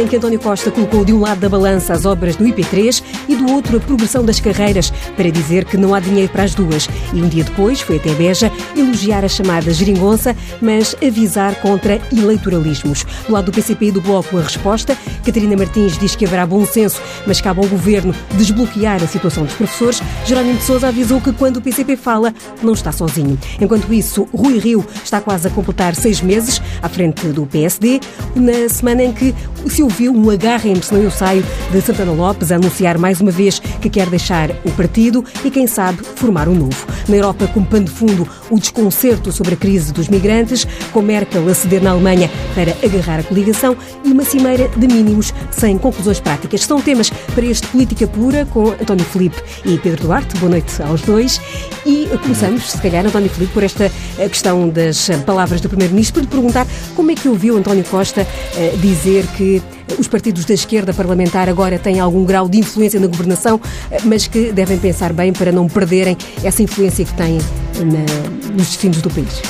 em que António Costa colocou de um lado da balança as obras do IP3 e do outro a progressão das carreiras, para dizer que não há dinheiro para as duas. E um dia depois foi até Beja elogiar a chamada geringonça, mas avisar contra eleitoralismos. Do lado do PCP e do Bloco, a resposta. Catarina Martins diz que haverá bom senso, mas cabe ao Governo desbloquear a situação dos professores. Jerónimo de Sousa avisou que quando o PCP fala, não está sozinho. Enquanto isso, Rui Rio está quase a completar seis meses à frente do PSD, na semana em que se ouviu um agarrem-me se não eu saio de Santana Lopes a anunciar mais uma vez que quer deixar o partido e, quem sabe, formar um novo. Na Europa, como pano de fundo, o desconcerto sobre a crise dos migrantes, com Merkel a ceder na Alemanha para agarrar a coligação e uma cimeira de mínimos sem conclusões práticas. São temas para este Política Pura com António Filipe e Pedro Duarte. Boa noite aos dois. E começamos, se calhar, António Filipe, por esta questão das palavras do Primeiro-Ministro, para lhe perguntar como é que ouviu António Costa eh, dizer que os partidos da esquerda parlamentar agora têm algum grau de influência na governação, eh, mas que devem pensar bem para não perderem essa influência que têm na, nos destinos do país.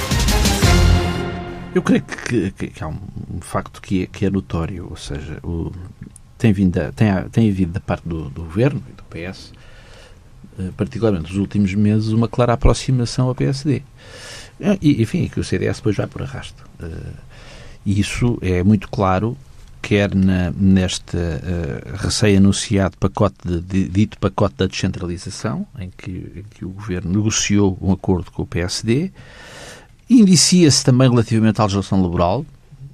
Eu creio que, que, que há um, facto que é, que é notório, ou seja, o, tem, vindo a, tem, tem havido da parte do, do Governo e do PS, eh, particularmente nos últimos meses, uma clara aproximação ao PSD. E, enfim, que o CDS depois vai por arrasto. E isso é muito claro quer na, neste uh, recém-anunciado pacote, de, de, dito pacote da descentralização, em que, em que, o Governo negociou um acordo com o PSD, indicia-se também relativamente à legislação laboral,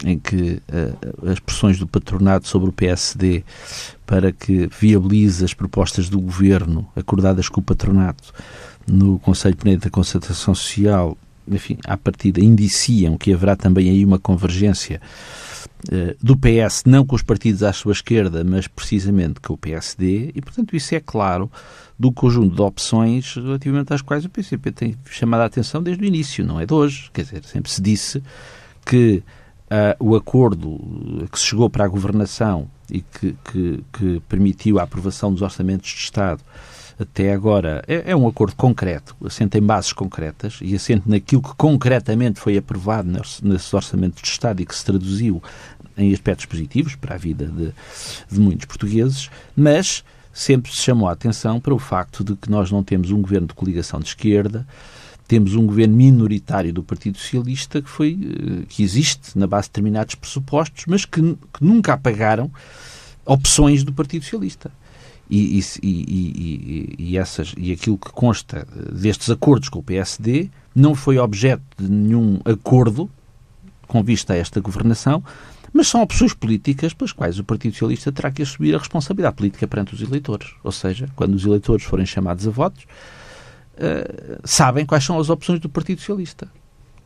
em que uh, as pressões do patronato sobre o PSD para que viabilize as propostas do Governo acordadas com o patronato no Conselho Permanente da Concertação Social, enfim, à partida indiciam que haverá também aí uma convergência do PS, não com os partidos à sua esquerda, mas precisamente com o PSD, e portanto isso é claro do conjunto de opções relativamente às quais o PCP tem chamado a atenção desde o início, não é de hoje. Quer dizer, sempre se disse que uh, o acordo que se chegou para a governação e que, que, que permitiu a aprovação dos orçamentos de Estado até agora é, é, um acordo concreto, assente em bases concretas e assente naquilo que concretamente foi aprovado nesses orçamentos de Estado e que se traduziu em aspectos positivos para a vida de, de muitos portugueses, mas sempre se chamou a atenção para o facto de que nós não temos um governo de coligação de esquerda, temos um governo minoritário do Partido Socialista que foi eh, que existe na base de determinados pressupostos, mas que, que nunca apagaram opções do Partido Socialista. E, e, e, e, essas, e aquilo que consta destes acordos com o PSD não foi objeto de nenhum acordo com vista a esta governação, mas são opções políticas pelas quais o Partido Socialista terá que assumir a responsabilidade política perante os eleitores. Ou seja, quando os eleitores forem chamados a votos, uh, sabem quais são as opções do Partido Socialista.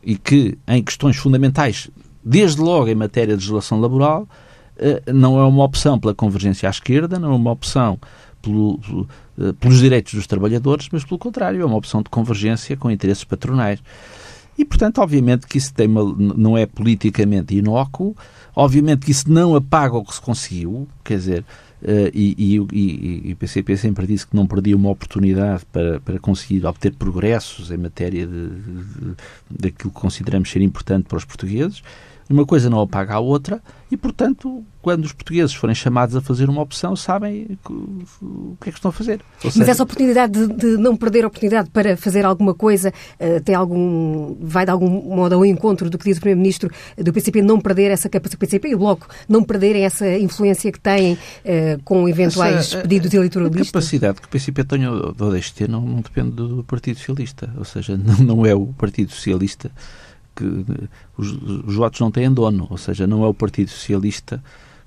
E que, em questões fundamentais, desde logo em matéria de legislação laboral, não é uma opção pela convergência à esquerda, não é uma opção pelo, uh, pelos direitos dos trabalhadores, mas, pelo contrário, é uma opção de convergência com interesses patronais. E, portanto, obviamente que isso tem uma, não é politicamente inócuo, obviamente que isso não apaga o que se conseguiu, quer dizer, Uh, e, e, e, e, o PCP sempre disse que não perdia uma oportunidade para, para conseguir obter progressos em matéria de, de, daquilo que consideramos ser importante para os portugueses. Uma coisa não apaga a outra e, portanto, quando os portugueses forem chamados a fazer uma opção, sabem o que é que estão a fazer. Ou Mas essa oportunidade de, de, não perder a oportunidade para fazer alguma coisa uh, tem algum, vai de algum modo ao encontro do pedido do Primeiro-Ministro do PCP não perder essa capacidade, PCP e o Bloco não perderem essa influência que têm uh, com eventuais essa, pedidos eleitoralistas? A capacidade que o PCP tem ou deixe ter não, não depende do Partido Socialista. Ou seja, não, não é o Partido Socialista que os, os votos não têm dono, ou seja, não é o Partido Socialista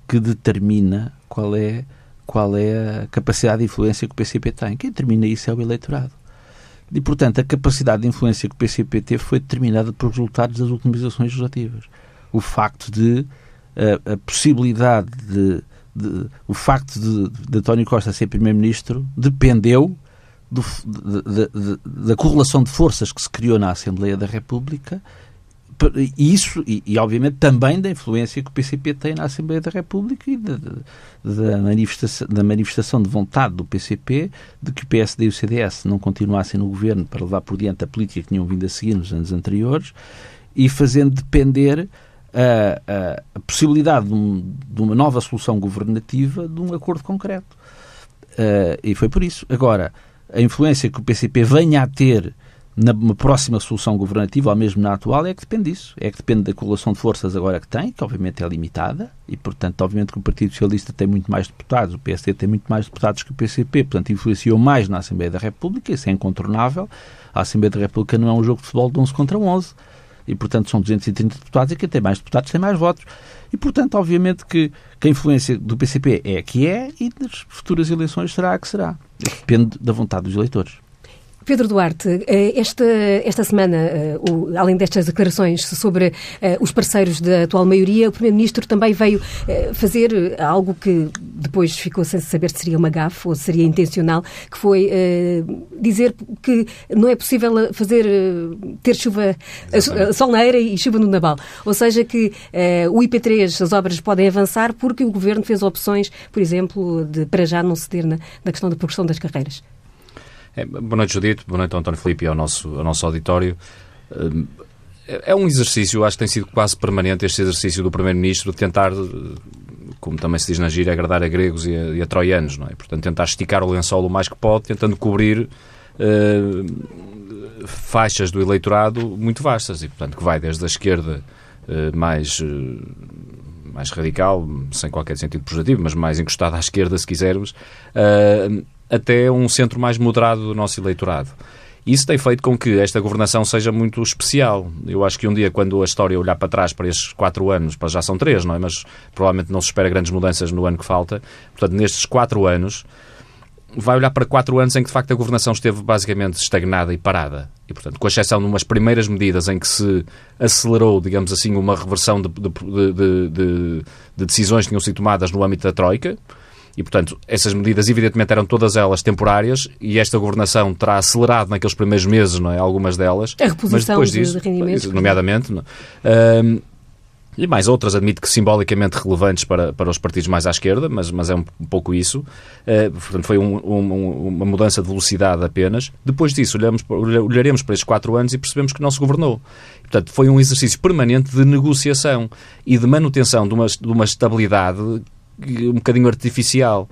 que determina qual é, qual é a capacidade de influência que o PCP tem. Quem determina isso é o eleitorado. E, portanto, a capacidade de influência que o PCP teve foi determinada pelos resultados das últimas eleições legislativas. O facto de a, a possibilidade de, de, o facto de, de António Costa ser primeiro-ministro dependeu do, de, da correlação de forças que se criou na Assembleia da República isso, e, e, obviamente também da influência que o PCP tem na Assembleia da República e da, da, manifestação, da manifestação de vontade do PCP de que o PSD e o CDS não continuassem no governo para levar por diante a política que tinham vindo a seguir nos anos anteriores e fazendo depender a, a, a possibilidade de, um, de, uma nova solução governativa de um acordo concreto. Uh, e foi por isso. Agora, a influência que o PCP venha a ter na próxima solução governativa, ou mesmo na atual, é que depende disso. É que depende da correlação de forças agora que tem, que obviamente é limitada, e portanto, obviamente que o Partido Socialista tem muito mais deputados, o PSD tem muito mais deputados que o PCP, portanto, influenciou mais na Assembleia da República, isso é incontornável. A Assembleia da República não é um jogo de futebol de 11 contra 11, e portanto são 230 deputados, e quem tem mais deputados tem mais votos. E portanto, obviamente que, que a influência do PCP é a que é, e nas futuras eleições será a que será. Depende da vontade dos eleitores. Pedro Duarte, eh, esta, esta semana, eh, além destas declarações sobre eh, os parceiros da atual maioria, o Primeiro-Ministro também veio fazer algo que depois ficou sem saber se seria uma gafe ou se seria intencional, que foi dizer que não é possível fazer ter chuva, sol na eira e chuva no Nabal. Ou seja, que o IP3, as obras podem avançar porque o Governo fez opções, por exemplo, de para já não ceder na, na questão da progressão das carreiras. É, boa noite, Judito. Boa noite, António Filipe e ao nosso, ao nosso auditório. Hum, é, é um exercício, acho que tem sido quase permanente este exercício do Primeiro-Ministro de tentar, como também se diz na gira, agradar a gregos e a, e a troianos, não é? Portanto, tentar esticar o lençol o mais que pode, tentando cobrir uh, faixas do eleitorado muito vastas e, portanto, que vai desde a esquerda uh, mais. Uh, mais radical, sem qualquer sentido projetivo, mas mais encostada à esquerda, se quisermos, até um centro mais moderado do nosso eleitorado. Isso tem feito com que esta governação seja muito especial. Eu acho que um dia, quando a história olhar para trás para estes quatro anos, para já são três, não é? Mas provavelmente não se espera grandes mudanças no ano que falta. Portanto, nestes quatro anos, vai olhar para quatro anos em que, de facto, a governação esteve basicamente estagnada e parada. E, portanto, com exceção de umas primeiras medidas em que se acelerou, digamos assim, uma reversão de, de, de, de decisões que tinham sido tomadas no âmbito da Troika, e, portanto, essas medidas, evidentemente, eram todas elas temporárias e esta governação terá acelerado naqueles primeiros meses, não é? Algumas delas. A reposição mas depois disso, de rendimentos. Nomeadamente. Não? Um, e mais outras, admito que simbolicamente relevantes para, para os partidos mais à esquerda, mas, mas é um, um pouco isso. Uh, portanto, foi um, um, uma mudança de velocidade apenas. Depois disso, olhamos, olharemos para estes quatro anos e percebemos que não se governou. Portanto, foi um exercício permanente de negociação e de manutenção de uma, de uma estabilidade um bocadinho artificial.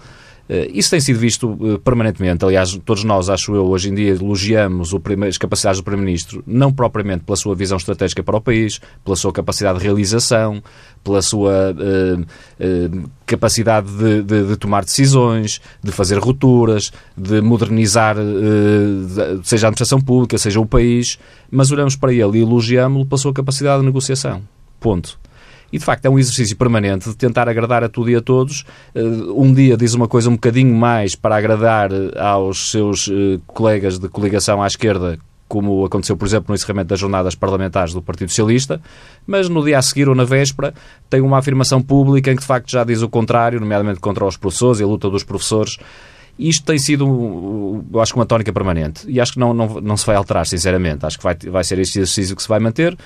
Uh, isso tem sido visto uh, permanentemente. Aliás, todos nós, acho eu, hoje em dia elogiamos as capacidades do Primeiro-Ministro, não propriamente pela sua visão estratégica para o país, pela sua capacidade de realização, pela sua uh, capacidade de, de, de, tomar decisões, de fazer rupturas, de modernizar, seja a administração pública, seja o país, mas olhamos para ele e elogiamos-lo pela sua capacidade de negociação. Ponto. E, de facto, é um exercício permanente de tentar agradar a tudo e a todos. Eh, um dia diz uma coisa um bocadinho mais para agradar eh, aos seus eh, colegas de coligação à esquerda, como aconteceu, por exemplo, no encerramento das jornadas parlamentares do Partido Socialista, mas no dia a seguir ou na véspera tem uma afirmação pública em que de facto já diz o contrário, nomeadamente contra os professores e a luta dos professores. Isto tem sido, eu acho que uma tónica permanente e acho que não, não, não se vai alterar, sinceramente. Acho que vai, vai ser este exercício que se vai manter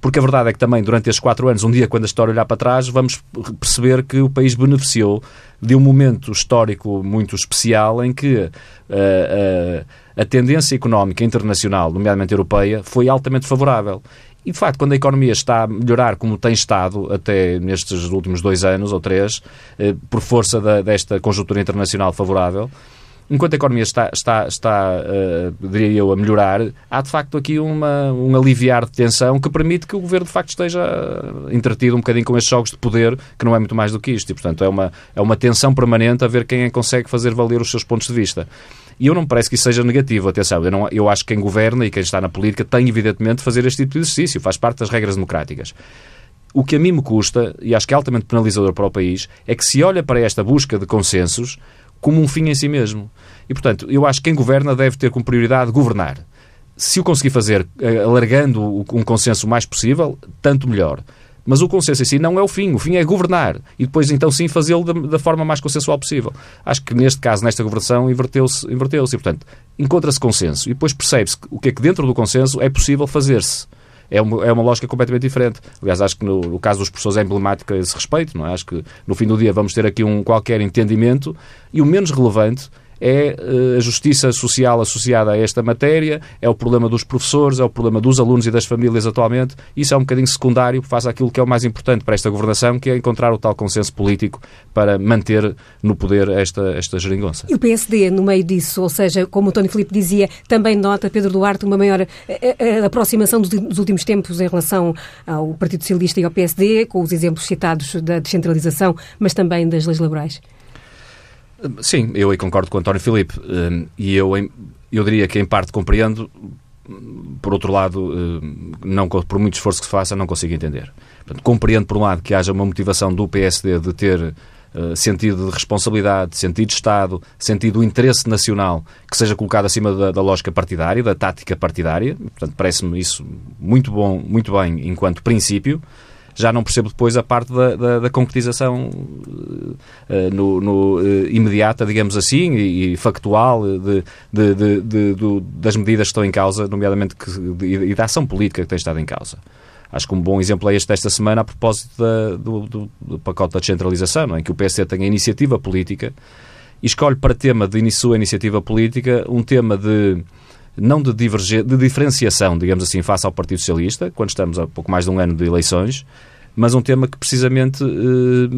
porque a verdade é que também durante estes quatro anos, um dia quando a história olhar para trás, vamos perceber que o país beneficiou de um momento histórico muito especial em que uh, uh, a tendência económica internacional, nomeadamente europeia, foi altamente favorável. E, de facto, quando a economia está a melhorar como tem estado até nestes últimos dois anos ou três, eh, por força da, desta conjuntura internacional favorável, enquanto a economia está, está, está uh, diria eu, a melhorar, há de facto aqui uma, um aliviar de tensão que permite que o governo de facto esteja entretido um bocadinho com estes jogos de poder, que não é muito mais do que isto. E, portanto, é uma, é uma tensão permanente a ver quem é consegue fazer valer os seus pontos de vista. E eu não me parece que isso seja negativo, atenção. Eu, não, eu acho que quem governa e quem está na política tem, evidentemente, de fazer este tipo de exercício, faz parte das regras democráticas. O que a mim me custa, e acho que é altamente penalizador para o país, é que se olha para esta busca de consensos como um fim em si mesmo. E, portanto, eu acho que quem governa deve ter como prioridade governar. Se o conseguir fazer eh, alargando um consenso o mais possível, tanto melhor. Mas o consenso em si não é o fim. O fim é governar. E depois, então, sim, fazê-lo da, da, forma mais consensual possível. Acho que, neste caso, nesta governação, inverteu-se. Inverteu e, portanto, encontra-se consenso. E depois percebe-se o que é que dentro do consenso é possível fazer-se é uma, é uma lógica completamente diferente. Aliás, acho que no, no caso dos professores é emblemático a esse respeito, não é? Acho que no fim do dia vamos ter aqui um qualquer entendimento e o menos relevante é a justiça social associada a esta matéria, é o problema dos professores, é o problema dos alunos e das famílias atualmente. Isso é um bocadinho secundário face àquilo que é o mais importante para esta governação, que é encontrar o tal consenso político para manter no poder esta, esta geringonça. E o PSD, no meio disso, ou seja, como o Tony Filipe dizia, também nota, Pedro Duarte, uma maior a, a aproximação dos, últimos tempos em relação ao Partido Socialista e ao PSD, com os exemplos citados da descentralização, mas também das leis laborais? Sim, eu aí concordo com o António Filipe. Hum, e eu, eu diria que em parte compreendo, por outro lado, hum, não, por muito esforço que se faça, não consigo entender. Portanto, compreendo, por um lado, que haja uma motivação do PSD de ter Uh, sentido de responsabilidade, sentido de Estado, sentido de interesse nacional que seja colocado acima da, da lógica partidária, da tática partidária. Portanto, parece-me isso muito bom, muito bem enquanto princípio já não percebo depois a parte da, da, da concretização uh, no, no uh, imediata, digamos assim, e, e factual de, de, de, de, das medidas que estão em causa, nomeadamente que, e da ação política que tem estado em causa. Acho que um bom exemplo é este desta semana a propósito da, do, do, do, pacote da descentralização, é? em que o PSD tem a iniciativa política e escolhe para tema de sua iniciativa política um tema de não de, diverger, de diferenciação, digamos assim, face ao Partido Socialista, quando estamos a pouco mais de um ano de eleições, mas um tema que precisamente eh,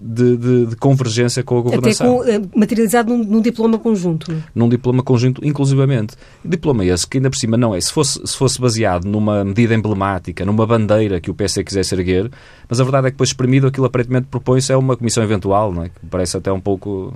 de, de, de, convergência com a governação. Até com, eh, materializado num, num, diploma conjunto. Num diploma conjunto, inclusivamente. Diploma esse que ainda por cima não é, se fosse, se fosse baseado numa medida emblemática, numa bandeira que o PS quisesse erguer, mas a verdade é que depois exprimido aquilo aparentemente propõe-se é uma comissão eventual, não é? que parece até um pouco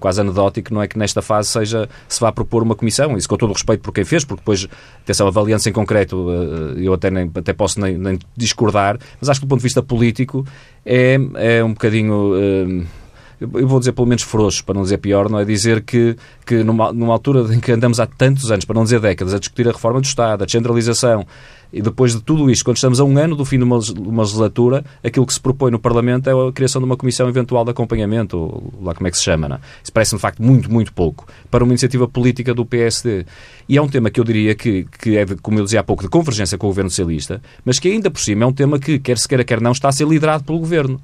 quase anedótico, não é que nesta fase seja, se vá propor uma comissão, isso com todo o respeito por quem fez, porque depois, atenção, avaliando-se em concreto, eh, eu até, nem, até posso nem, nem discordar, mas acho que do ponto de vista político é, é um bocadinho. Uh, eu vou dizer pelo menos frouxo, para não dizer pior, não é dizer que, que numa, numa altura em que andamos há tantos anos, para não dizer décadas, a discutir a reforma do Estado, a descentralização, e depois de tudo isto, quando estamos a um ano do fim de uma, uma legislatura, aquilo que se propõe no Parlamento é a criação de uma comissão eventual de acompanhamento, ou lá como é que se chama, não? É? Isso parece, de facto, muito, muito pouco para uma iniciativa política do PSD. E é um tema que eu diria que, que é, de, como eu dizia há pouco, de convergência com o Governo Socialista, mas que ainda por cima é um tema que, quer se queira, quer não, está a ser liderado pelo Governo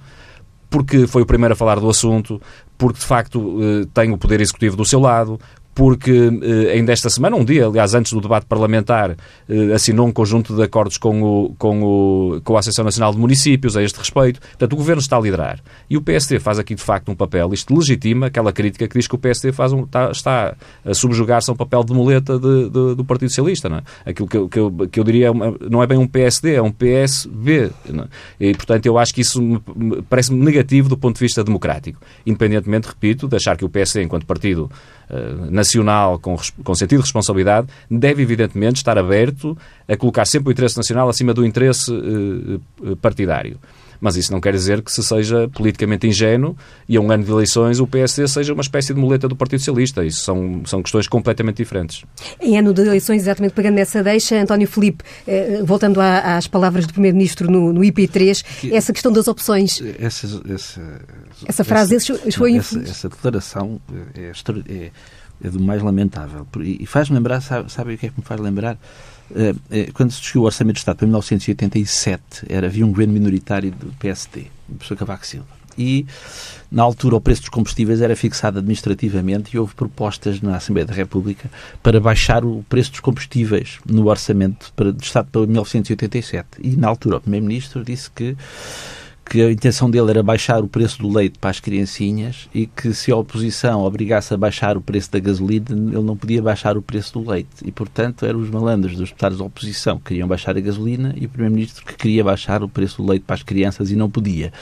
porque foi o primeiro a falar do assunto, porque de facto eh, tem o poder executivo do seu lado, porque eh, ainda esta semana, um dia, aliás, antes do debate parlamentar, eh, assinou um conjunto de acordos com, o, com, o, com a Associação Nacional de Municípios a este respeito. Portanto, o Governo está a liderar. E o PSD faz aqui, de facto, um papel. Isto legitima aquela crítica que diz que o PSD faz um, está, está a subjugar-se a um papel de muleta de, de, do Partido Socialista. Não é? Aquilo que que eu, que eu diria é não é bem um PSD, é um PSB. É? E, portanto, eu acho que isso parece-me negativo do ponto de vista democrático. Independentemente, repito, de achar que o PSD, enquanto partido nacional com, com sentido de responsabilidade, deve evidentemente estar aberto a colocar sempre o interesse nacional acima do interesse uh, partidário. Mas isso não quer dizer que se seja politicamente ingênuo e a um ano de eleições o PSD seja uma espécie de muleta do Partido Socialista. Isso são, são questões completamente diferentes. Em ano de eleições, exatamente pegando nessa deixa, António Filipe, eh, voltando às palavras do Primeiro-Ministro no, no, IP3, que, essa questão das opções. Essa, essa, essa frase essa, foi... Não, essa, essa declaração é, é, é do mais lamentável. E faz-me lembrar, sabe, sabe o que é que me faz lembrar? Eh, eh, quando se discutiu o Orçamento de Estado para 1987, era, havia um governo minoritário do PSD, do professor Cavaco Silva. E, na altura, o preço dos combustíveis era fixado administrativamente e houve propostas na Assembleia da República para baixar o preço dos combustíveis no Orçamento de Estado para 1987. E, na altura, o Primeiro-Ministro disse que que a intenção dele era baixar o preço do leite para as criancinhas e que se a oposição obrigasse a baixar o preço da gasolina, ele não podia baixar o preço do leite. E, portanto, eram os malandros dos deputados da oposição que queriam baixar a gasolina e o Primeiro-Ministro que queria baixar o preço do leite para as crianças e não podia.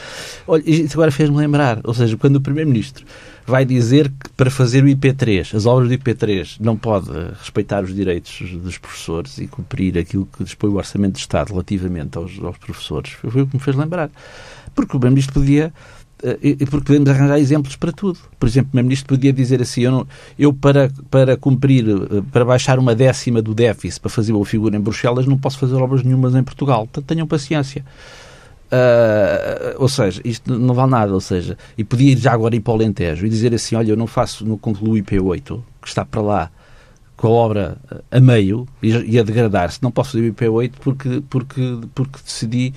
Olha, isso agora fez-me lembrar, ou seja, quando o Primeiro-Ministro vai dizer que para fazer o IP3, as obras do IP3, não pode respeitar os direitos dos professores e cumprir aquilo que dispõe o Orçamento de Estado relativamente aos, aos professores. Foi o que me fez lembrar. Porque o Primeiro-Ministro podia eh, e porque podemos arranjar exemplos para tudo. Por exemplo, o Primeiro-Ministro podia dizer assim: eu, não, eu para, para cumprir, eh, para baixar uma décima do déficit, para fazer uma figura em Bruxelas, não posso fazer obras nenhumas em Portugal. Portanto, tenham paciência. Uh, ou seja, isto não vale nada, ou seja, e podia já agora ir para o Alentejo e dizer assim, olha, eu não faço, não concluo o IP8, que está para lá, com a obra a meio e a degradar-se. Não posso fazer o IP8 porque, porque, porque decidi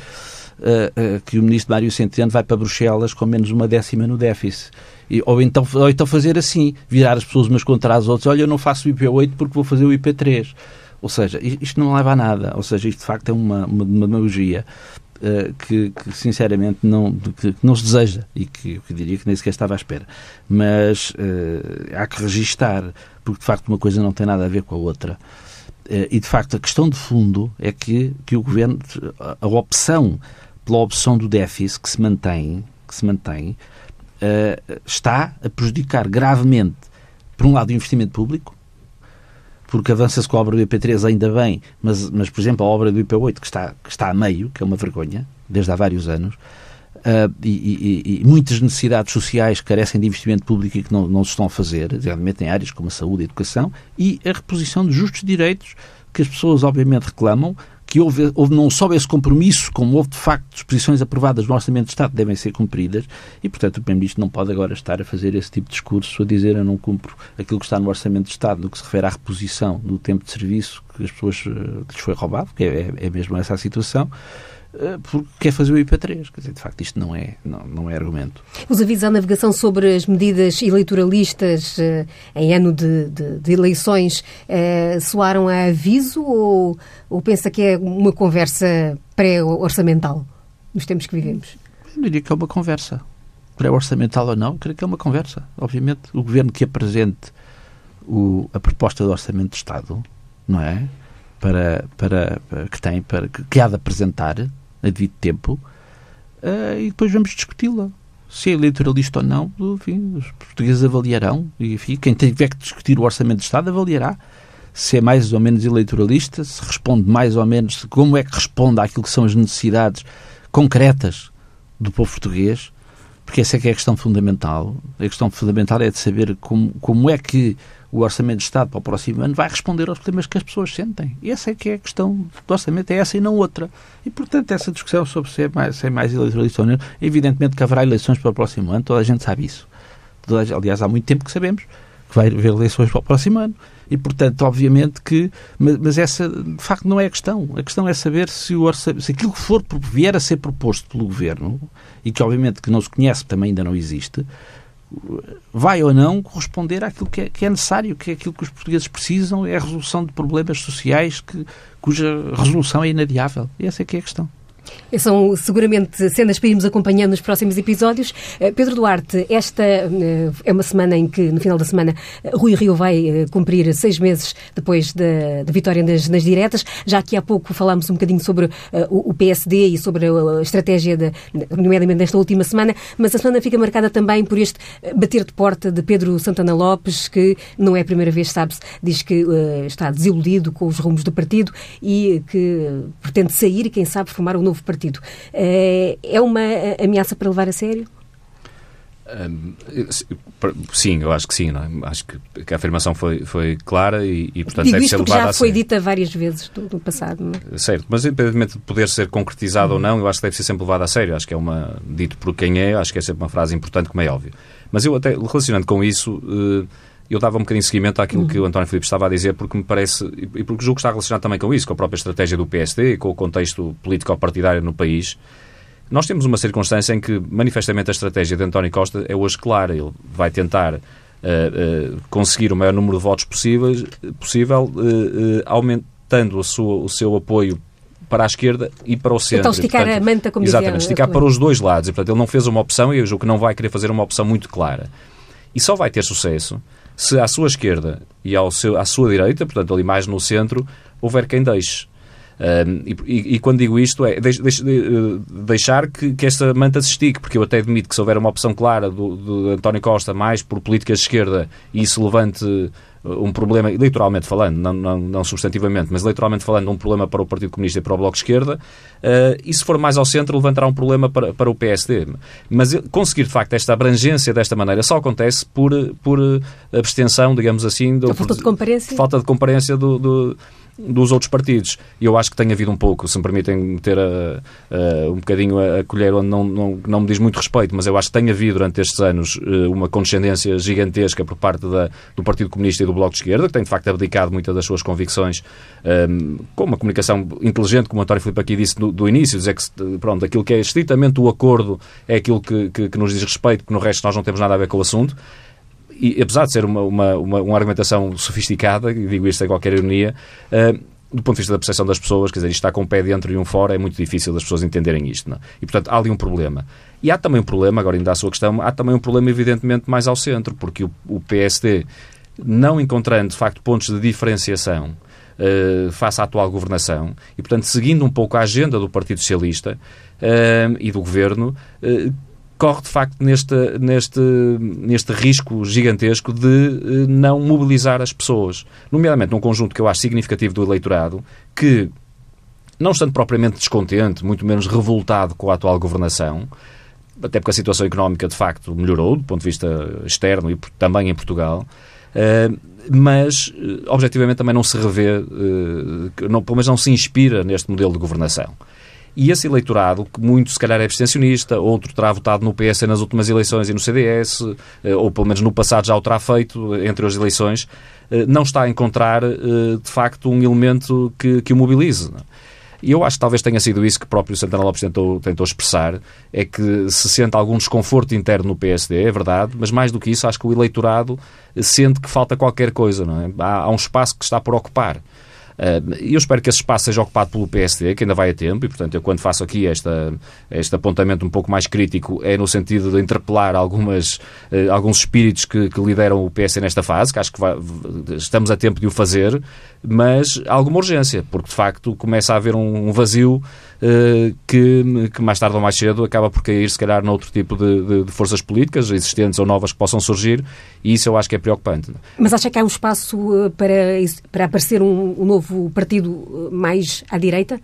uh, uh, que o ministro Mário Centeno vai para Bruxelas com menos uma décima no déficit. E, ou, então, ou então fazer assim, virar as pessoas umas contra as outras. Olha, eu não faço o IP8 porque vou fazer o IP3. Ou seja, isto não leva a nada. Ou seja, isto de facto é uma, uma demagogia. Uh, que, que, sinceramente não, que, não se deseja e que eu diria que nem sequer estava à espera. Mas uh, há que registar, porque de facto uma coisa não tem nada a ver com a outra. Uh, e de facto a questão de fundo é que, que o governo, a opção pela opção do déficit que se mantém, que se mantém está a prejudicar gravemente, por um lado, o investimento público, porque avança-se com a obra do IP3 ainda bem, mas, mas por exemplo, a obra do IP8, que está, que está a meio, que é uma vergonha, desde há vários anos, uh, e, e, e, muitas necessidades sociais carecem de investimento público e que não, não se estão a fazer, realmente em áreas como a saúde e a educação, e a reposição de justos direitos que as pessoas, obviamente, reclamam, que houve, houve não só esse compromisso, como houve de facto disposições aprovadas no Orçamento de Estado que devem ser cumpridas, e portanto o Primeiro-Ministro não pode agora estar a fazer esse tipo de discurso, a dizer eu não cumpro aquilo que está no Orçamento de Estado, no que se refere à reposição do tempo de serviço que as pessoas que lhes foi roubado, que é, é, é mesmo essa a situação. Eh, porque quer fazer o IP3. Quer dizer, de facto, isto não é, não, não é argumento. Os avisos à navegação sobre as medidas eleitoralistas eh, em ano de, de, de eleições eh, soaram a aviso ou, ou pensa que é uma conversa pré-orçamental nos tempos que vivemos? Eu diria que é uma conversa. Pré-orçamental ou não, creio que é uma conversa. Obviamente, o governo que apresente o, a proposta do Orçamento de Estado, não é? Para, para, para que tem, para, que há de apresentar, a devido tempo, uh, e depois vamos discuti-la. Se é eleitoralista ou não, enfim, os portugueses avaliarão, e enfim, quem tiver que discutir o Orçamento de Estado avaliará se é mais ou menos eleitoralista, se responde mais ou menos, como é que responde àquilo que são as necessidades concretas do povo português, porque essa é que é a questão fundamental. A questão fundamental é de saber como, como é que o Orçamento de Estado para o próximo ano vai responder aos problemas que as pessoas sentem. E essa é que é a questão do orçamento, é essa e não outra. E, portanto, essa discussão sobre se é mais, se é mais eleitoralista ou não, evidentemente que haverá eleições para o próximo ano, toda a gente sabe isso. Aliás, há muito tempo que sabemos que vai haver eleições para o próximo ano. E, portanto, obviamente que. Mas, mas, essa, de facto, não é a questão. A questão é saber se, o se aquilo que for, vier a ser proposto pelo governo, e que, obviamente, que não se conhece, também ainda não existe, vai ou não corresponder àquilo que é, que é, necessário, que é aquilo que os portugueses precisam, é a resolução de problemas sociais que, cuja resolução é inadiável. Essa é que é a questão. São seguramente cenas para irmos acompanhando nos próximos episódios. Eh, Pedro Duarte, esta eh, é uma semana em que, no final da semana, Rui Rio vai eh, cumprir seis meses depois da, vitória nas, nas, diretas. Já aqui há pouco falámos um bocadinho sobre uh, o PSD e sobre a, a estratégia, de, nomeadamente nesta última semana, mas a semana fica marcada também por este bater de porta de Pedro Santana Lopes, que não é a primeira vez, sabe-se, diz que uh, está desiludido com os rumos do partido e que pretende sair e, quem sabe, formar um novo novo partido. Eh, é uma ameaça para levar a sério? sim, eu acho que sim. É? Acho que, a afirmação foi, foi clara e, e portanto, Digo deve ser levada já foi dita várias vezes no passado. É? Certo, mas independentemente de poder ser concretizado ou não, eu acho que deve ser sempre levado a sério. Acho que é uma. Dito por quem é, acho que é sempre uma frase importante, como é óbvio. Mas eu, até relacionando com isso. Uh, eu dava um bocadinho de seguimento àquilo uhum. que o António Filipe estava a dizer, porque me parece, e porque julgo que está relacionado também com isso, com a própria estratégia do PSD, com o contexto político-partidário no país. Nós temos uma circunstância em que, manifestamente, a estratégia de António Costa é hoje clara. Ele vai tentar uh, uh, conseguir o maior número de votos possíveis, possível, uh, aumentando a sua, o seu apoio para a esquerda e para o centro. Então esticar portanto, a manta, como Exatamente, dizia, esticar para os dois lados. E, portanto, ele não fez uma opção e eu julgo que não vai querer fazer uma opção muito clara. E só vai ter sucesso se à sua esquerda e ao seu, à sua direita, portanto ali mais no centro, houver quem deixe. Um, e, e, quando digo isto é deix, deix, de, deixar que, que, esta manta se estique, porque eu até admito que se houver uma opção clara do, do António Costa mais por políticas de esquerda e isso levante um problema, eleitoralmente falando, não, não, não, substantivamente, mas eleitoralmente falando, um problema para o Partido Comunista e para o Bloco de Esquerda, uh, e se for mais ao centro, levantará um problema para, para o PSD. Mas conseguir, de facto, esta abrangência desta maneira só acontece por, por abstenção, digamos assim, do, falta de comparência, falta de comparência do, do dos outros partidos. E eu acho que tem havido um pouco, se me permitem meter a, a, um bocadinho a, a colher onde não, não, não me diz muito respeito, mas eu acho que tem havido durante estes anos uh, uma condescendência gigantesca por parte da, do Partido Comunista e do Bloco de Esquerda, que tem de facto abdicado muitas das suas convicções um, ehm, com uma comunicação inteligente, como o António Filipe aqui disse do, do, início, dizer que pronto, aquilo que é estritamente o acordo é aquilo que, que, que nos diz respeito, que no resto nós não temos nada a ver com o assunto e apesar de ser uma, uma, uma, uma argumentação sofisticada, digo isto sem qualquer ironia, uh, do ponto de vista da percepção das pessoas, quer dizer, isto está com um pé dentro e um fora, é muito difícil das pessoas entenderem isto. Não? É? E, portanto, há ali um problema. E há também um problema, agora ainda à sua questão, há também um problema, evidentemente, mais ao centro, porque o, o PSD, não encontrando, de facto, pontos de diferenciação uh, face à atual governação, e, portanto, seguindo um pouco a agenda do Partido Socialista uh, e do Governo, uh, corre de facto neste, neste, neste risco gigantesco de eh, não mobilizar as pessoas, nomeadamente num conjunto que eu acho significativo do eleitorado, que, não estando propriamente descontente, muito menos revoltado com a atual governação, até porque a situação económica de facto melhorou do ponto de vista externo e também em Portugal, eh, mas eh, objetivamente também não se revê, não, pelo menos não se inspira neste modelo de governação. E esse eleitorado, que muito se calhar é abstencionista, outro terá votado no PS nas últimas eleições e no CDS, eh, ou pelo menos no passado já o terá feito entre as eleições, eh, não está a encontrar eh, de facto um elemento que, que o mobilize. E eu acho que talvez tenha sido isso que o próprio Santana Lopes tentou, tentou expressar, é que se sente algum desconforto interno no PSD, é verdade, mas mais do que isso, acho que o eleitorado sente que falta qualquer coisa, não é? Há, há um espaço que está por ocupar. E eu espero que esse espaço seja ocupado pelo PSD, que ainda vai a tempo, e portanto eu quando faço aqui esta, este apontamento um pouco mais crítico é no sentido de interpelar algumas, uh, alguns espíritos que, que, lideram o PSD nesta fase, que acho que vai, estamos a tempo de o fazer, mas há alguma urgência, porque de facto começa a haver um, vazio que, que mais tarde ou mais cedo acaba por cair, se calhar, noutro tipo de, de, de, forças políticas, existentes ou novas que possam surgir, e isso eu acho que é preocupante. Mas acha que há um espaço para, para aparecer um, um novo partido mais à direita?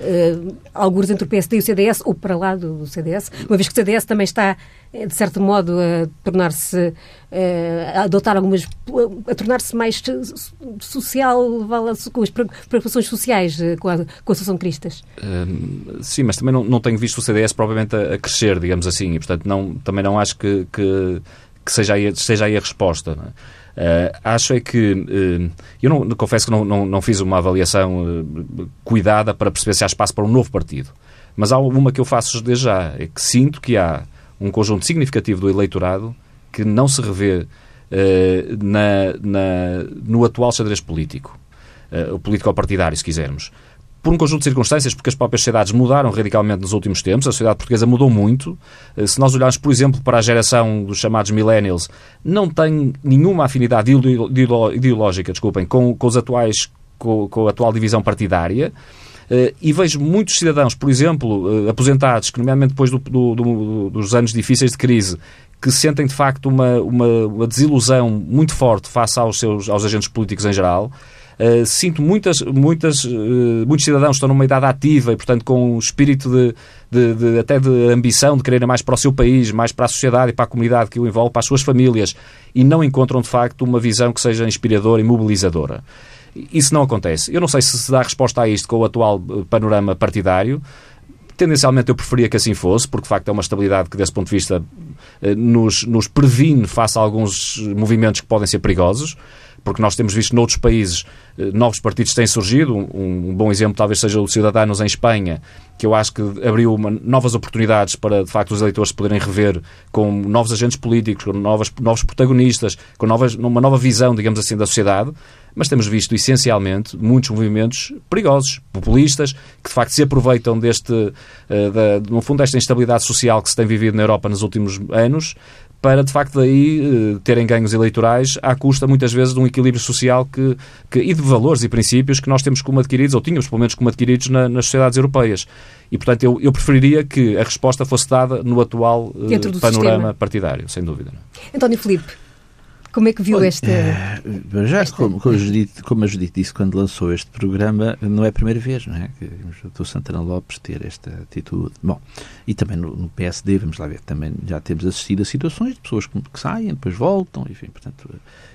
Uh, alguns entre o PSD e o CDS, ou para lá do CDS, uma vez que o CDS também está, eh, de certo modo, a tornar-se, uh, a adotar algumas, a tornar-se mais social, com as preocupações sociais com a, com a Associação Cristas. Uh, sim, mas também não, não tenho visto o CDS provavelmente a, a, crescer, digamos assim, e portanto não, também não acho que, que, que seja, aí, seja aí a resposta. Não é? Uh, acho é que. Uh, eu não, confesso que não, não, não fiz uma avaliação uh, cuidada para perceber se há espaço para um novo partido. Mas há uma que eu faço desde já. É que sinto que há um conjunto significativo do eleitorado que não se revê na, na, no atual xadrez político. o político-partidário, se quisermos por um conjunto de circunstâncias, porque as próprias sociedades mudaram radicalmente nos últimos tempos, a sociedade portuguesa mudou muito. Eh, se nós olharmos, por exemplo, para a geração dos chamados millennials, não tem nenhuma afinidade ideológica, desculpem, com, com os atuais, com, com a atual divisão partidária. Uh, e vejo muitos cidadãos, por exemplo, uh, aposentados, que nomeadamente depois do, do, do, dos anos difíceis de crise, que sentem de facto uma, uma, uma, desilusão muito forte face aos, seus, aos agentes políticos em geral. Uh, sinto muitas, muitas, uh, muitos cidadãos estão numa idade ativa e, portanto, com um espírito de, de, de, até de ambição de quererem mais para o seu país, mais para a sociedade e para a comunidade que o envolve, para as suas famílias, e não encontram, de facto, uma visão que seja inspiradora e mobilizadora. Isso não acontece. Eu não sei se se dá resposta a isto com o atual eh, panorama partidário. Tendencialmente eu preferia que assim fosse, porque de facto é uma estabilidade que, desse ponto de vista, nos, nos previne face a alguns movimentos que podem ser perigosos porque nós temos visto noutros países eh, novos partidos têm surgido. Um, bom exemplo talvez seja o Ciudadanos em Espanha, que eu acho que abriu uma, novas oportunidades para, de facto, os eleitores poderem rever com novos agentes políticos, com novas, novos protagonistas, com novas, uma nova visão, digamos assim, da sociedade. Mas temos visto, essencialmente, muitos movimentos perigosos, populistas, que de facto se aproveitam deste, uh, da, no fundo, desta instabilidade social que se tem vivido na Europa nos últimos anos, para de facto daí eh, terem ganhos eleitorais à custa muitas vezes de um equilíbrio social que, que, e de valores e princípios que nós temos como adquiridos, ou tínhamos pelo menos como adquiridos na, nas sociedades europeias. E portanto eu, eu preferiria que a resposta fosse dada no atual uh, panorama sistema. partidário, sem dúvida. António Filipe, como é que viu esta. É, já, esta... Como, como, a Judite, como a Judite disse quando lançou este programa, não é a primeira vez, não é? Que o Dr. Santana Lopes ter esta atitude. Bom, e também no, no, PSD, vamos lá ver, também já temos assistido a situações de pessoas que, que saem, depois voltam, enfim, portanto,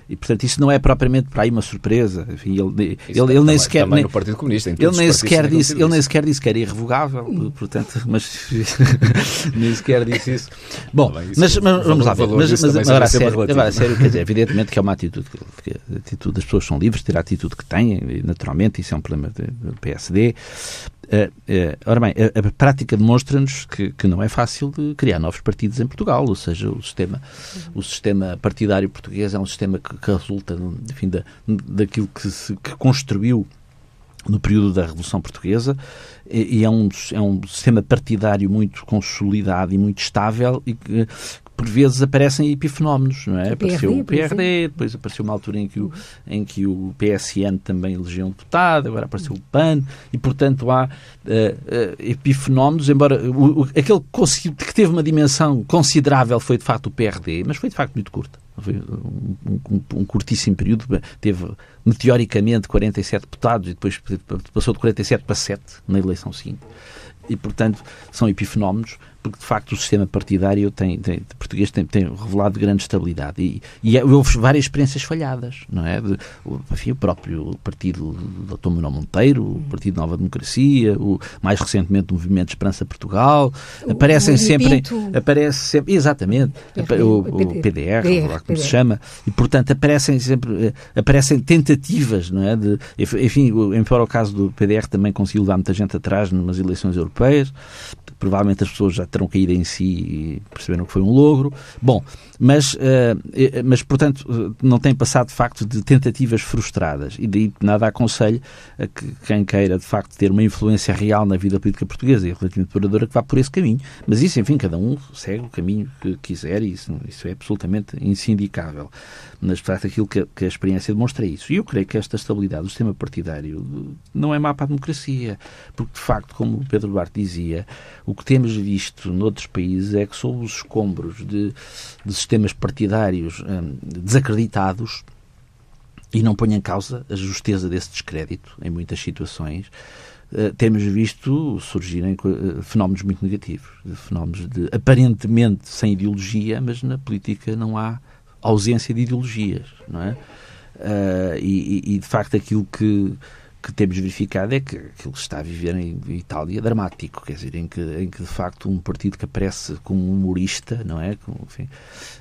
E, portanto, isso não é propriamente para aí uma surpresa. Enfim, ele, ele, ele, nem sequer. Nem, Partido Comunista. ele nem sequer disse, ele nem sequer disse que era irrevogável, portanto, mas nem sequer disse isso. Bom, Bem, isso mas, mas vamos lá ver. Mas, mas agora, a sério, agora, a sério, quer dizer, evidentemente que é uma atitude, que, a atitude das pessoas são livres de ter a atitude que têm, naturalmente, isso é um problema do PSD. Uh, uh, ora bem, a, prática demonstra-nos que, que, não é fácil criar novos partidos em Portugal, ou seja, o sistema, o sistema partidário português é um sistema que, que resulta enfim, da, daquilo que se que construiu no período da Revolução Portuguesa e, e é, um, é um sistema partidário muito consolidado e muito estável e que, por vezes aparecem epifenómenos, não é? Apareceu o PRD, depois apareceu uma altura em que, o, em que o PSN também elegeu um deputado, agora apareceu o PAN, e portanto há uh, uh, epifenómenos, embora o, o, aquele que teve uma dimensão considerável foi de facto o PRD, mas foi de facto muito curta. Foi um, um, um, curtíssimo período, teve meteoricamente 47 deputados e depois passou de 47 para 7 na eleição seguinte. E, portanto, são epifenómenos porque de facto o sistema partidário tem, tem português tem, tem, revelado grande estabilidade e, e é, houve várias experiências falhadas, não é? De, enfim, o próprio partido do Dr. Manuel Monteiro, o Partido Nova Democracia, o, mais recentemente o Movimento Esperança Portugal, o, aparecem o sempre, aparece sempre, exatamente, o, o PDR, PDR, lá como PDR. se chama, e portanto aparecem sempre, aparecem tentativas, não é? De, enfim, embora o caso do PDR também conseguiu levar muita gente atrás numas eleições europeias, provavelmente as pessoas já terão caído em si e perceberam que foi um logro. Bom, mas, uh, mas portanto, não tem passado de facto de tentativas frustradas e daí nada aconselho a que quem queira de facto ter uma influência real na vida política portuguesa e relativamente duradoura que vá por esse caminho. Mas isso, enfim, cada um segue o caminho que quiser e isso, isso é absolutamente insindicável. Mas, de facto, aquilo que a, que a experiência demonstra é isso. E eu creio que esta estabilidade do sistema partidário não é má para a democracia, porque, de facto, como o Pedro Duarte dizia, o que temos visto noutros países é que sob os escombros de, de sistemas partidários hum, desacreditados, e não ponho em causa a justeza desse descrédito em muitas situações, uh, temos visto surgirem uh, fenómenos muito negativos, fenómenos de aparentemente sem ideologia, mas na política não há ausência de ideologias, não é? Uh, e, e, de facto aquilo que que temos verificado é que aquilo que está a viver em Itália é dramático, quer dizer, em que, em que de facto um partido que aparece como um humorista, não é? Enfim,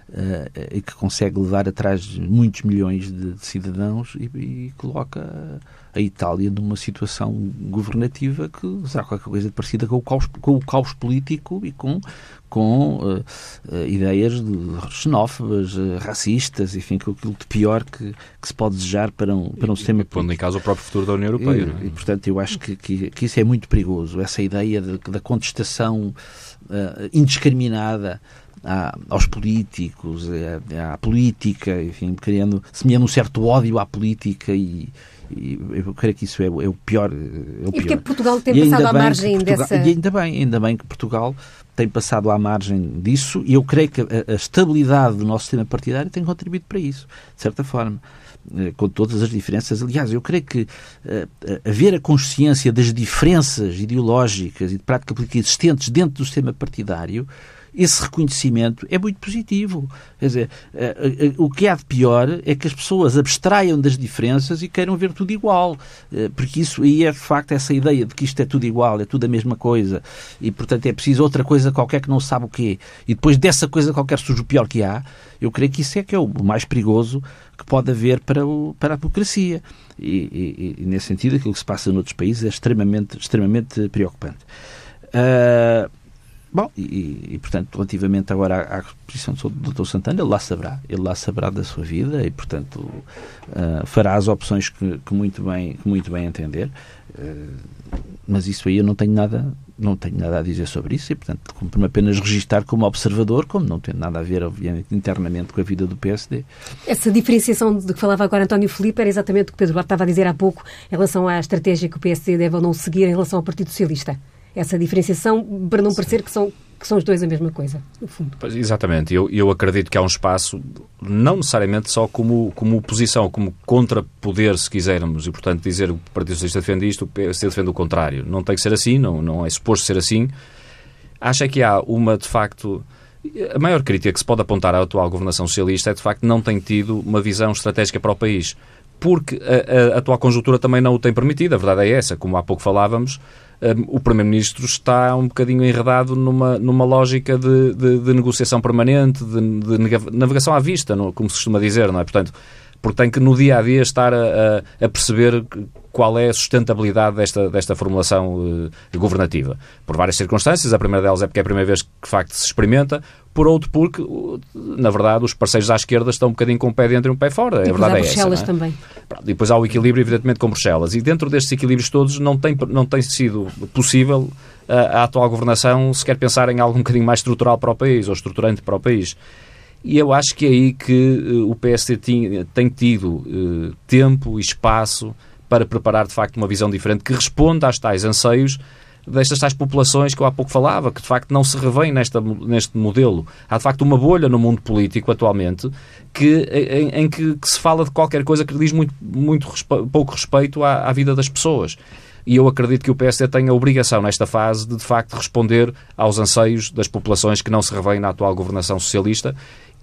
uh, e que consegue levar atrás muitos milhões de, de cidadãos e, e, coloca a Itália numa situação governativa que será qualquer coisa parecida com o caos, com o caos político e com, com uh, uh, ideias de, xenófobas, uh, racistas, enfim, com aquilo de pior que, que se pode desejar para um, para um e, sistema político. Pondo em causa o próprio futuro da União Europeia. E, é? e portanto, eu acho que, que, que, isso é muito perigoso, essa ideia de, da contestação indiscriminada à, aos políticos, à, à, política, enfim, criando, semeando um certo ódio à política e, e eu creio que isso é, é o pior. É o e porque Portugal tem passado à margem Portugal, dessa. E ainda bem, ainda bem que Portugal tem passado à margem disso e eu creio que a, a estabilidade do nosso sistema partidário tem contribuído para isso, de certa forma eh, com todas as diferenças. Aliás, eu creio que uh, haver a consciência das diferenças ideológicas e de prática política existentes dentro do sistema partidário esse reconhecimento é muito positivo. Quer dizer, eh, eh, o que há de pior é que as pessoas abstraiam das diferenças e queiram ver tudo igual. Eh, porque isso aí é de facto essa ideia de que isto é tudo igual, é tudo a mesma coisa. E portanto é preciso outra coisa qualquer que não sabe o quê. E depois dessa coisa qualquer surge o pior que há. Eu creio que isso é que é o mais perigoso que pode haver para, o, para a democracia. E, e, e nesse sentido, aquilo que se passa noutros países é extremamente, extremamente preocupante. Uh, Bom, e, e, portanto, relativamente agora à, à posição do Dr. Santana, ele lá saberá, ele lá saberá da sua vida e, portanto, uh, fará as opções que, que, muito bem, que muito bem entender. Uh, mas isso aí eu não tenho nada, não tenho nada a dizer sobre isso e, portanto, cumpre-me apenas registar como observador, como não tem nada a ver, obviamente, internamente com a vida do PSD. Essa diferenciação de que falava agora António Filipe era exatamente o que Pedro Duarte estava a dizer há pouco em relação à estratégia que o PSD deve ou não seguir em relação ao Partido Socialista essa diferenciação para não parecer que são, que são os dois a mesma coisa, no fundo. Pois, exatamente. Eu, eu acredito que há um espaço, não necessariamente só como, como oposição, como contrapoder, se quisermos, e portanto dizer o Partido Socialista defende isto, o PSD defende o contrário. Não tem que ser assim, não, não é suposto ser assim. Acha que há uma, de facto, A maior crítica que se pode apontar à atual governação socialista é, de facto, não tem tido uma visão estratégica para o país. Porque a, a atual conjuntura também não o tem permitido. A verdade é essa. Como há pouco falávamos, o Primeiro-Ministro está um bocadinho enredado numa, numa lógica de, de, de negociação permanente, de, de, navegação à vista, como se costuma dizer, não é? Portanto, porque tem que no dia a dia estar a, a, perceber qual é a sustentabilidade desta, desta formulação uh, governativa. Por várias circunstâncias, a primeira delas é porque é a primeira vez que de facto se experimenta, por outro porque, na verdade, os parceiros à esquerda estão um bocadinho com um pé dentro e um pé fora. E a verdade há é Bruxelas essa. É? também. E depois há o equilíbrio, evidentemente, com Bruxelas. E dentro destes equilíbrios todos não tem, não tem sido possível a, eh, a atual governação sequer pensar em algo um bocadinho mais estrutural para o país, ou estruturante para o país. E eu acho que é aí que uh, o PSD tem, tem tido uh, tempo e espaço para preparar, de facto, uma visão diferente que responda às tais anseios destas tais populações que eu há pouco falava, que de facto não se revêem neste modelo. Há de facto uma bolha no mundo político atualmente que, em, em que, que, se fala de qualquer coisa que diz muito, muito pouco respeito à, à vida das pessoas e eu acredito que o PSD tem a obrigação, nesta fase, de de facto responder aos anseios das populações que não se revêem na atual governação socialista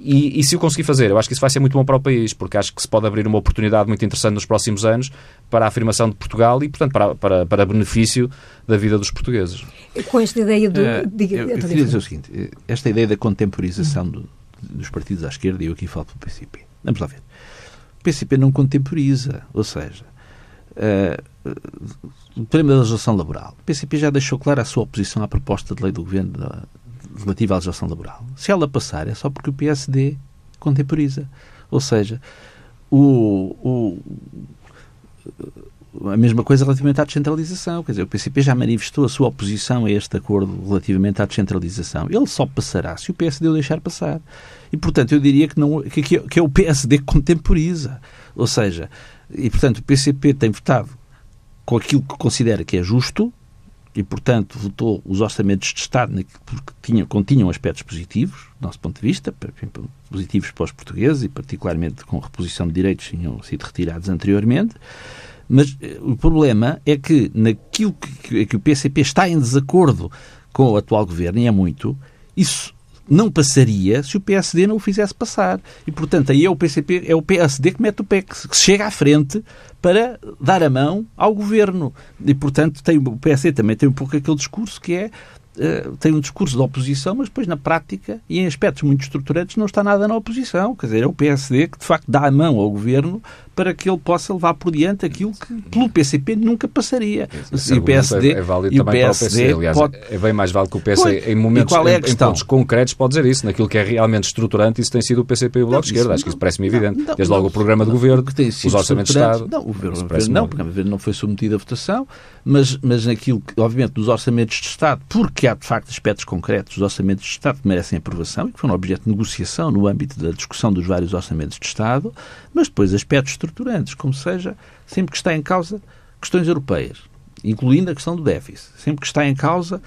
e, e, se o conseguir fazer, eu acho que isso vai ser muito bom para o país, porque acho que se pode abrir uma oportunidade muito interessante nos próximos anos para a afirmação de Portugal e, portanto, para, para, para benefício da vida dos portugueses. Com esta ideia do. Uh, diga, eu, eu queria dizer o seguinte: esta ideia da contemporização do, dos partidos à esquerda, e eu aqui falo pelo PCP. Vamos lá ver. O PCP não contemporiza, ou seja, uh, o problema da legislação laboral. O PCP já deixou clara a sua oposição à proposta de lei do governo da, relativa à legislação laboral. Se ela passar, é só porque o PSD contemporiza. Ou seja, o, o, a mesma coisa relativamente à descentralização. Quer dizer, o PCP já manifestou a sua oposição a este acordo relativamente à descentralização. Ele só passará se o PSD o deixar passar. E, portanto, eu diria que, não, que, que é o PSD que contemporiza. Ou seja, e, portanto, o PCP tem votado com aquilo que considera que é justo, e, portanto, votou os orçamentos de Estado porque tinham, continham aspectos positivos, do nosso ponto de vista, positivos para os portugueses e, particularmente, com reposição de direitos que tinham sido retirados anteriormente. Mas eh, o problema é que, naquilo que, que o PCP está em desacordo com o atual governo, e é muito, isso não passaria se o PSD não o fizesse passar. E, portanto, aí é o PCP, é o PSD que mete o pé, que chega à frente para dar a mão ao governo. E, portanto, tem, o PSD também tem um pouco aquele discurso que é Uh, tem um discurso de oposição, mas depois na prática e em aspectos muito estruturantes não está nada na oposição. Quer dizer, é o PSD que de facto dá a mão ao governo para que ele possa levar por diante aquilo que pelo PCP nunca passaria. Esse e o PSD é, é válido também para o PC. Aliás, pode... é bem mais válido que o pois, em momentos, é em, em, pontos concretos pode dizer isso, naquilo que é realmente estruturante, isso tem sido o PCP e o Bloco de Esquerda. Acho que isso parece-me evidente. Não, Desde logo o programa de governo, os orçamentos de Estado. Não, o governo, não, porque o governo não foi submetido a votação, mas, mas naquilo que, obviamente, dos orçamentos de Estado, porque há de facto aspectos concretos dos orçamentos de Estado que merecem aprovação e que foram objeto de negociação no âmbito da discussão dos vários orçamentos de Estado, mas depois aspectos estruturantes, como seja, sempre que está em causa questões europeias, incluindo a questão do déficit, sempre que está em causa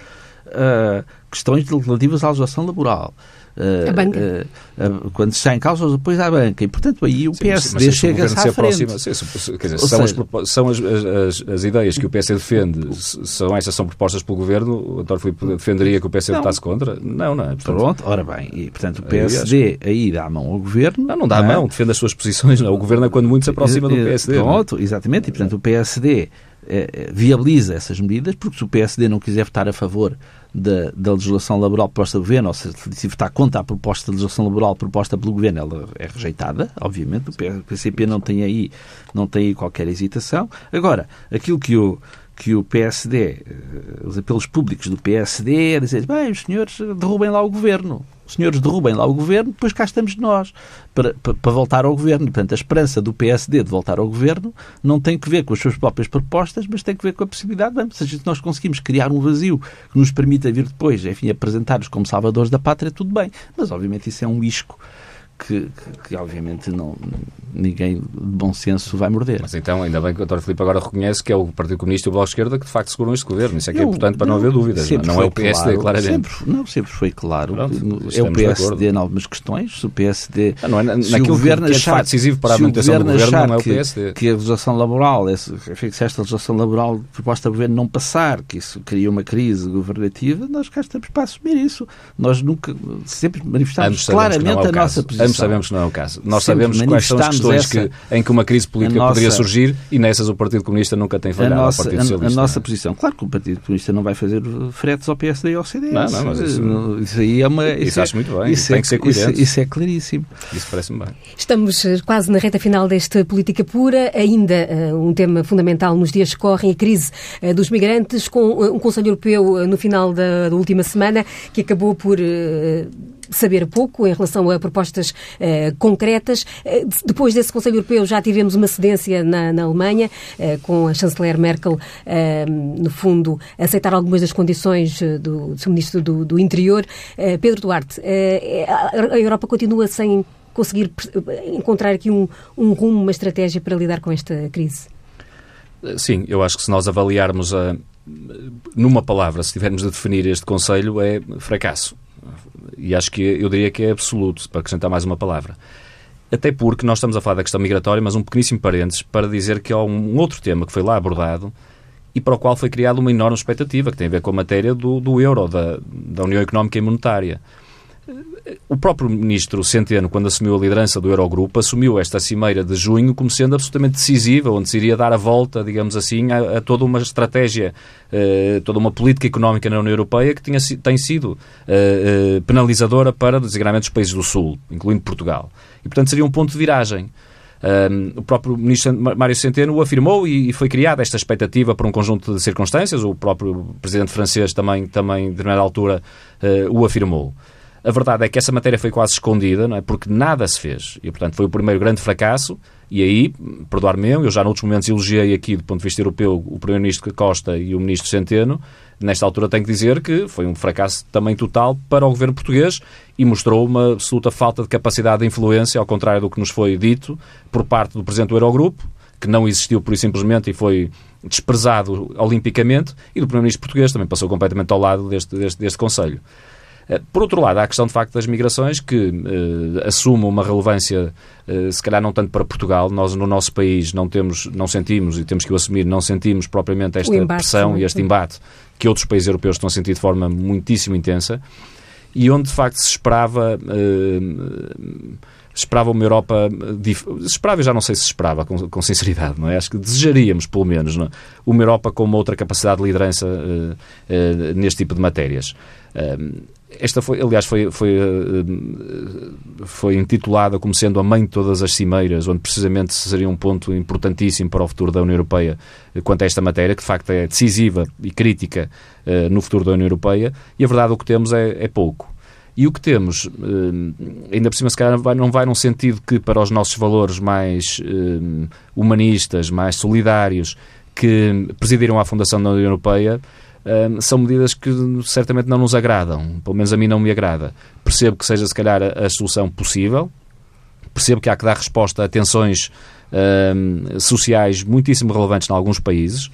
uh, questões relativas à legislação laboral, a banca. Uh, uh, quando se está em causa os apoios à banca. E, portanto, aí o PSD chega-se à frente. Aproxima, dizer, são, seja, as, são as, as, as, ideias que o PSD defende, são essas são propostas pelo Governo, o António Filipe defenderia que o PSD votasse contra? Não, não é. Portanto, Pronto, ora bem, e portanto o PSD aí, aí dá a mão ao Governo. Não, não dá a mão, defende as suas posições, não. o Governo é quando muito se aproxima do PSD. Pronto, exatamente, e portanto o PSD eh, viabiliza essas medidas, porque se o PSD não quiser votar a favor da, da legislação laboral proposta pelo Governo, ou se, votar contra a proposta de legislação laboral proposta pelo Governo, ela é rejeitada, obviamente, o PCP não tem aí, não tem aí qualquer hesitação. Agora, aquilo que o, que o PSD, eh, os apelos públicos do PSD é dizer, bem, os senhores derrubem lá o Governo os senhores derrubem lá o governo, depois cá estamos nós para, para, para, voltar ao governo. Portanto, a esperança do PSD de voltar ao governo não tem que ver com as suas próprias propostas, mas tem que ver com a possibilidade, seja, se nós conseguimos criar um vazio que nos permita vir depois, enfim, apresentar-nos como salvadores da pátria, tudo bem. Mas, obviamente, isso é um isco que, que, que, obviamente não, ninguém de bom senso vai morder. Mas então, ainda bem que o Dr. Filipe agora reconhece que é o Partido Comunista e o Bloco de Esquerda que de facto seguram este governo. Isso é que é importante para não, não haver dúvidas. Não, não é o PSD, claro, claramente. Sempre, não, sempre foi claro. Pronto, é o PSD em algumas questões. Se o PSD. Não, não é, naquilo o governo que é de facto decisivo para a manutenção do governo, não é o PSD. Que, que a legislação laboral, se esta legislação laboral proposta do governo não passar, que isso cria uma crise governativa, nós cá estamos para assumir isso. Nós nunca, sempre manifestamos claramente é a nossa posição. Ambos sabemos que não é o caso. Nós sabemos quais são as questões que, em que uma crise política nossa, poderia surgir e nessas o Partido Comunista nunca tem falhado nossa, ao Partido Socialista. A, a nossa posição. Claro que o Partido Comunista não vai fazer fretes ao PSD e ao CDS. Não, não, mas isso, isso aí é uma... Isso, isso acho muito bem. Isso tem é, que ser coerente. Isso, isso, é claríssimo. Isso parece-me bem. Estamos eh, quase na reta final desta política pura. Ainda uh, um tema fundamental nos dias que correm, a crise uh, dos migrantes, com um Conselho Europeu no final da, da, última semana que acabou por saber pouco em relação a propostas uh, concretas. Uh, depois desse Conselho Europeu já tivemos uma cedência na, na Alemanha, uh, com a chanceler Merkel, no fundo, aceitar algumas das condições do, do Ministro do, do Interior. Pedro Duarte, a Europa continua sem conseguir encontrar aqui um, um rumo, uma estratégia para lidar com esta crise? Sim, eu acho que se nós avaliarmos a, numa palavra, se tivermos de definir este Conselho, é fracasso e acho que eu diria que é absoluto, para acrescentar mais uma palavra. Até porque nós estamos a falar da questão migratória, mas um pequeníssimo parênteses para dizer que há um outro tema que foi lá abordado e para o qual foi criada uma enorme expectativa, que tem a ver com a matéria do, do euro, da, da União Económica e Monetária. O próprio ministro Centeno, quando assumiu a liderança do Eurogrupo, assumiu esta cimeira de junho como sendo absolutamente decisiva, onde se iria dar a volta, digamos assim, a, a toda uma estratégia, uh, toda uma política económica na União Europeia que tinha, tem sido uh, uh, penalizadora para, designadamente, os países do Sul, incluindo Portugal. E, portanto, seria um ponto de viragem. Um, o próprio ministro Mário Centeno o afirmou e, e, foi criada esta expectativa por um conjunto de circunstâncias. O próprio presidente francês também, também de determinada altura, uh, o afirmou. A verdade é que essa matéria foi quase escondida, não é? porque nada se fez. E, portanto, foi o primeiro grande fracasso. E aí, perdoar-me eu, eu já noutros momentos elogiei aqui, do ponto de vista europeu, o Primeiro-Ministro Costa e o Ministro Centeno. Nesta altura tenho que dizer que foi um fracasso também total para o governo português e mostrou uma absoluta falta de capacidade de influência, ao contrário do que nos foi dito por parte do Presidente do Eurogrupo, que não existiu por simplesmente e foi desprezado olimpicamente, e do Primeiro-Ministro português também passou completamente ao lado deste, deste, deste Conselho. Eh, por outro lado, há a questão de facto das migrações que uh, assume uma relevância, uh, se calhar não tanto para Portugal. Nós no nosso país não temos, não sentimos e temos que o assumir, não sentimos propriamente esta embate, pressão e este embate que outros países europeus estão a sentir de forma muitíssimo intensa e onde de facto se esperava. Uh, esperava uma Europa. Esperava, já não sei se esperava, com, com, sinceridade, não é? Acho que desejaríamos, pelo menos, é? uma Europa com uma outra capacidade de liderança uh, uh, neste tipo de matérias. Uh, esta foi, aliás, foi, foi, foi intitulada como sendo a mãe de todas as cimeiras, onde precisamente seria um ponto importantíssimo para o futuro da União Europeia quanto a esta matéria, que de facto é decisiva e crítica no futuro da União Europeia, e a verdade o que temos é, é pouco. E o que temos, eh, ainda por cima, se calhar não vai num sentido que para os nossos valores mais eh, humanistas, mais solidários, que presidiram a fundação da União Europeia, são medidas que certamente não nos agradam. Pelo menos a mim não me agrada. Percebo que seja, se calhar, a solução possível. Percebo que há que dar resposta a tensões sociais muitíssimo relevantes em alguns países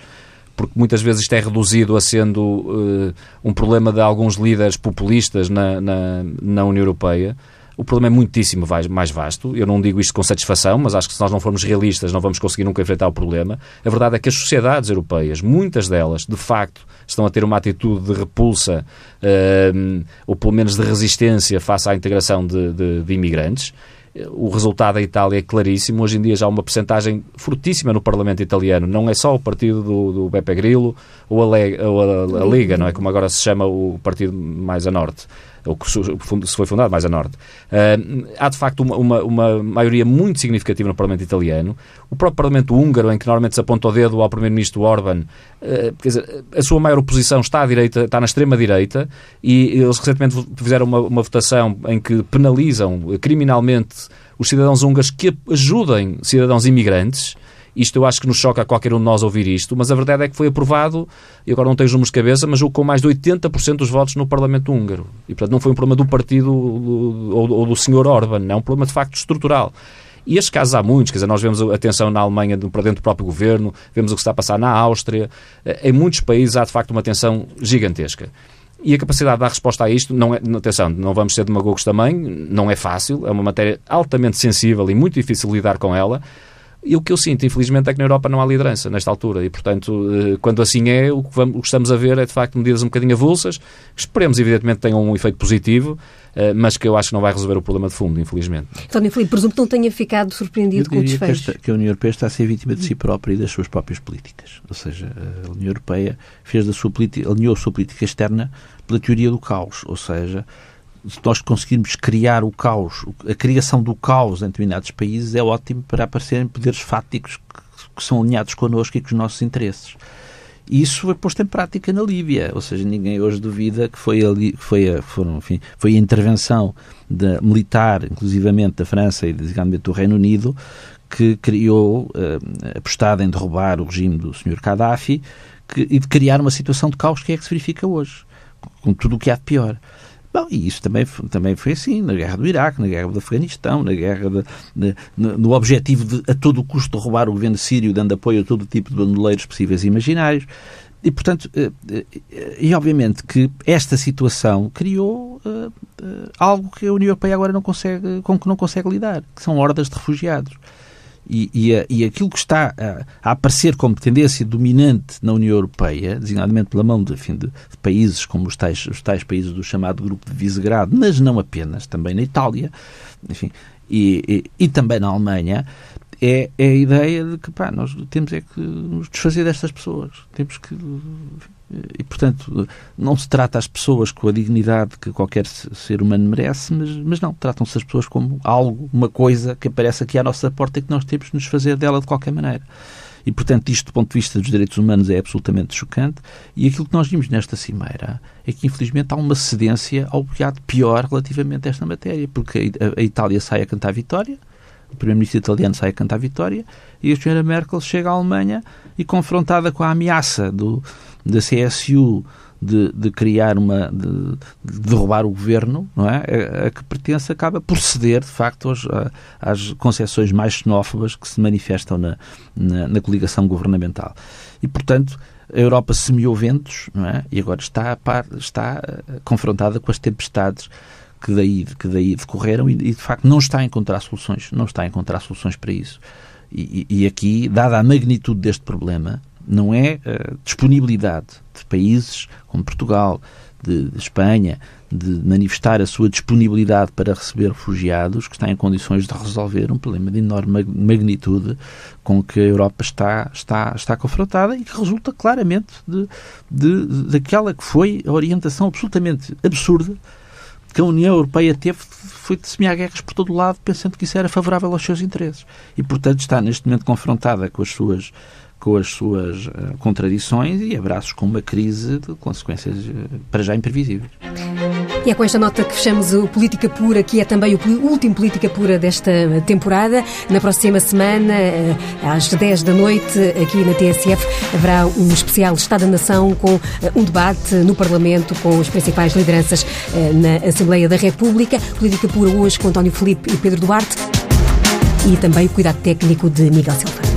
porque muitas vezes isto é reduzido a sendo uh, um problema de alguns líderes populistas na, na, na União Europeia. O problema é muitíssimo mais vasto. Eu não digo isto com satisfação, mas acho que se nós não formos realistas não vamos conseguir nunca enfrentar o problema. A verdade é que as sociedades europeias, muitas delas, de facto, estão a ter uma atitude de repulsa uh, ou pelo menos de resistência face à integração de, de, de imigrantes o resultado da Itália é claríssimo. Hoje em dia já há uma percentagem fortíssima no Parlamento italiano. Não é só o partido do, do Beppe Grillo ou a, ou a, a, Liga, não é? Como agora se chama o partido mais a norte ou que se foi fundado mais a norte. Uh, há, de facto, uma, uma, uma, maioria muito significativa no Parlamento italiano. O próprio Parlamento húngaro, em que normalmente se aponta o dedo ao Primeiro-Ministro Orban, uh, quer dizer, a sua maior oposição está à direita, está na extrema-direita, e eles recentemente fizeram uma, uma votação em que penalizam criminalmente os cidadãos húngaros que ajudem cidadãos imigrantes Isto eu acho que nos choca a qualquer um de nós ouvir isto, mas a verdade é que foi aprovado, e agora não tenho os números de cabeça, mas com mais de 80% dos votos no Parlamento húngaro. E, portanto, não foi um problema do partido do, ou, ou do senhor Orban, é um problema de facto estrutural. E estes casos há muitos, quer dizer, nós vemos a tensão na Alemanha para dentro do próprio governo, vemos o que está a passar na Áustria, eh, em muitos países há de facto uma tensão gigantesca. E a capacidade de dar resposta a isto, não é, atenção, não vamos ser demagogos também, não é fácil, é uma matéria altamente sensível e muito difícil lidar com ela. E o que eu sinto, infelizmente, é que na Europa não há liderança nesta altura. E, portanto, eh, quando assim é, o que, vamos, o que estamos a ver é, de facto, medidas um bocadinho avulsas, que esperemos, evidentemente, tenham um efeito positivo, eh, mas que eu acho que não vai resolver o problema de fundo, infelizmente. António Filipe, presumo que não tenha ficado surpreendido com o desfecho. Que, esta, que a União Europeia está a ser vítima de si própria e das suas próprias políticas. Ou seja, a União Europeia fez da sua política, alinhou a sua política externa pela teoria do caos, ou seja, se nós conseguirmos criar o caos, a criação do caos em determinados países é ótimo para aparecerem poderes fáticos que, que são alinhados connosco e com os nossos interesses. E isso foi posto em prática na Líbia, ou seja, ninguém hoje duvida que foi, ali, foi, a, foram, enfim, foi a intervenção militar, inclusivamente da França e, digamos, do Reino Unido, que criou, uh, apostada em derrubar o regime do Sr. Gaddafi que, e de criar uma situação de caos que é que se verifica hoje, com tudo o que há de pior. Bom, e isso também, também foi assim na guerra do Iraque, na guerra do Afeganistão, na guerra de, de, no objetivo de a todo custo derrubar o governo sírio, dando apoio a todo tipo de bandoleiros possíveis e imaginários. E, portanto, eh, eh, e obviamente que esta situação criou uh, algo que a União Europeia agora não consegue, com que não consegue lidar, que são hordas de refugiados. E, e, e, aquilo que está a, a, aparecer como tendência dominante na União Europeia, designadamente pela mão de, enfim, de, de países como os tais, os tais países do chamado Grupo de Visegrado, mas não apenas, também na Itália, enfim, e, e, também na Alemanha, é, é, a ideia de que pá, nós temos é que nos desfazer destas pessoas. Temos que e, portanto, não se trata as pessoas com a dignidade que qualquer ser humano merece, mas, mas não, tratam-se as pessoas como algo, uma coisa que aparece aqui à nossa porta e que nós temos de nos fazer dela de qualquer maneira. E, portanto, isto do ponto de vista dos direitos humanos é absolutamente chocante. E aquilo que nós vimos nesta cimeira é que, infelizmente, há uma cedência ao pior relativamente a esta matéria, porque a Itália sai a cantar vitória, o primeiro-ministro italiano sai a cantar vitória, e a senhora Merkel chega à Alemanha e, confrontada com a ameaça do, da CSU de, de, criar uma. De, de, derrubar o governo, não é? A, a, que pertence acaba por ceder, de facto, aos, a, às concepções mais xenófobas que se manifestam na, na, na, coligação governamental. E, portanto, a Europa semeou ventos, não é? E agora está, par, está eh, confrontada com as tempestades que daí, que daí decorreram e, de facto, não está a encontrar soluções, não está a encontrar soluções para isso. E, e aqui, dada a magnitude deste problema, não é a disponibilidade de países como Portugal, de, de, Espanha, de manifestar a sua disponibilidade para receber refugiados que está em condições de resolver um problema de enorme magnitude com que a Europa está, está, está confrontada e que resulta claramente de, de, daquela que foi a orientação absolutamente absurda que a União Europeia teve foi de semear guerras por todo o lado, pensando que isso era favorável aos seus interesses. E, portanto, está neste momento confrontada com as suas com as suas uh, contradições e abraços com uma crise de consequências uh, para já imprevisíveis. E é com esta nota que fechamos o Política Pura, que é também o último Política Pura desta temporada. Na próxima semana, eh, às 10 da noite, aqui na TSF, haverá um especial Estado da Nação com um debate no Parlamento com as principais lideranças na Assembleia da República. Política Pura hoje com António Felipe e Pedro Duarte e também o cuidado técnico de Miguel Silva.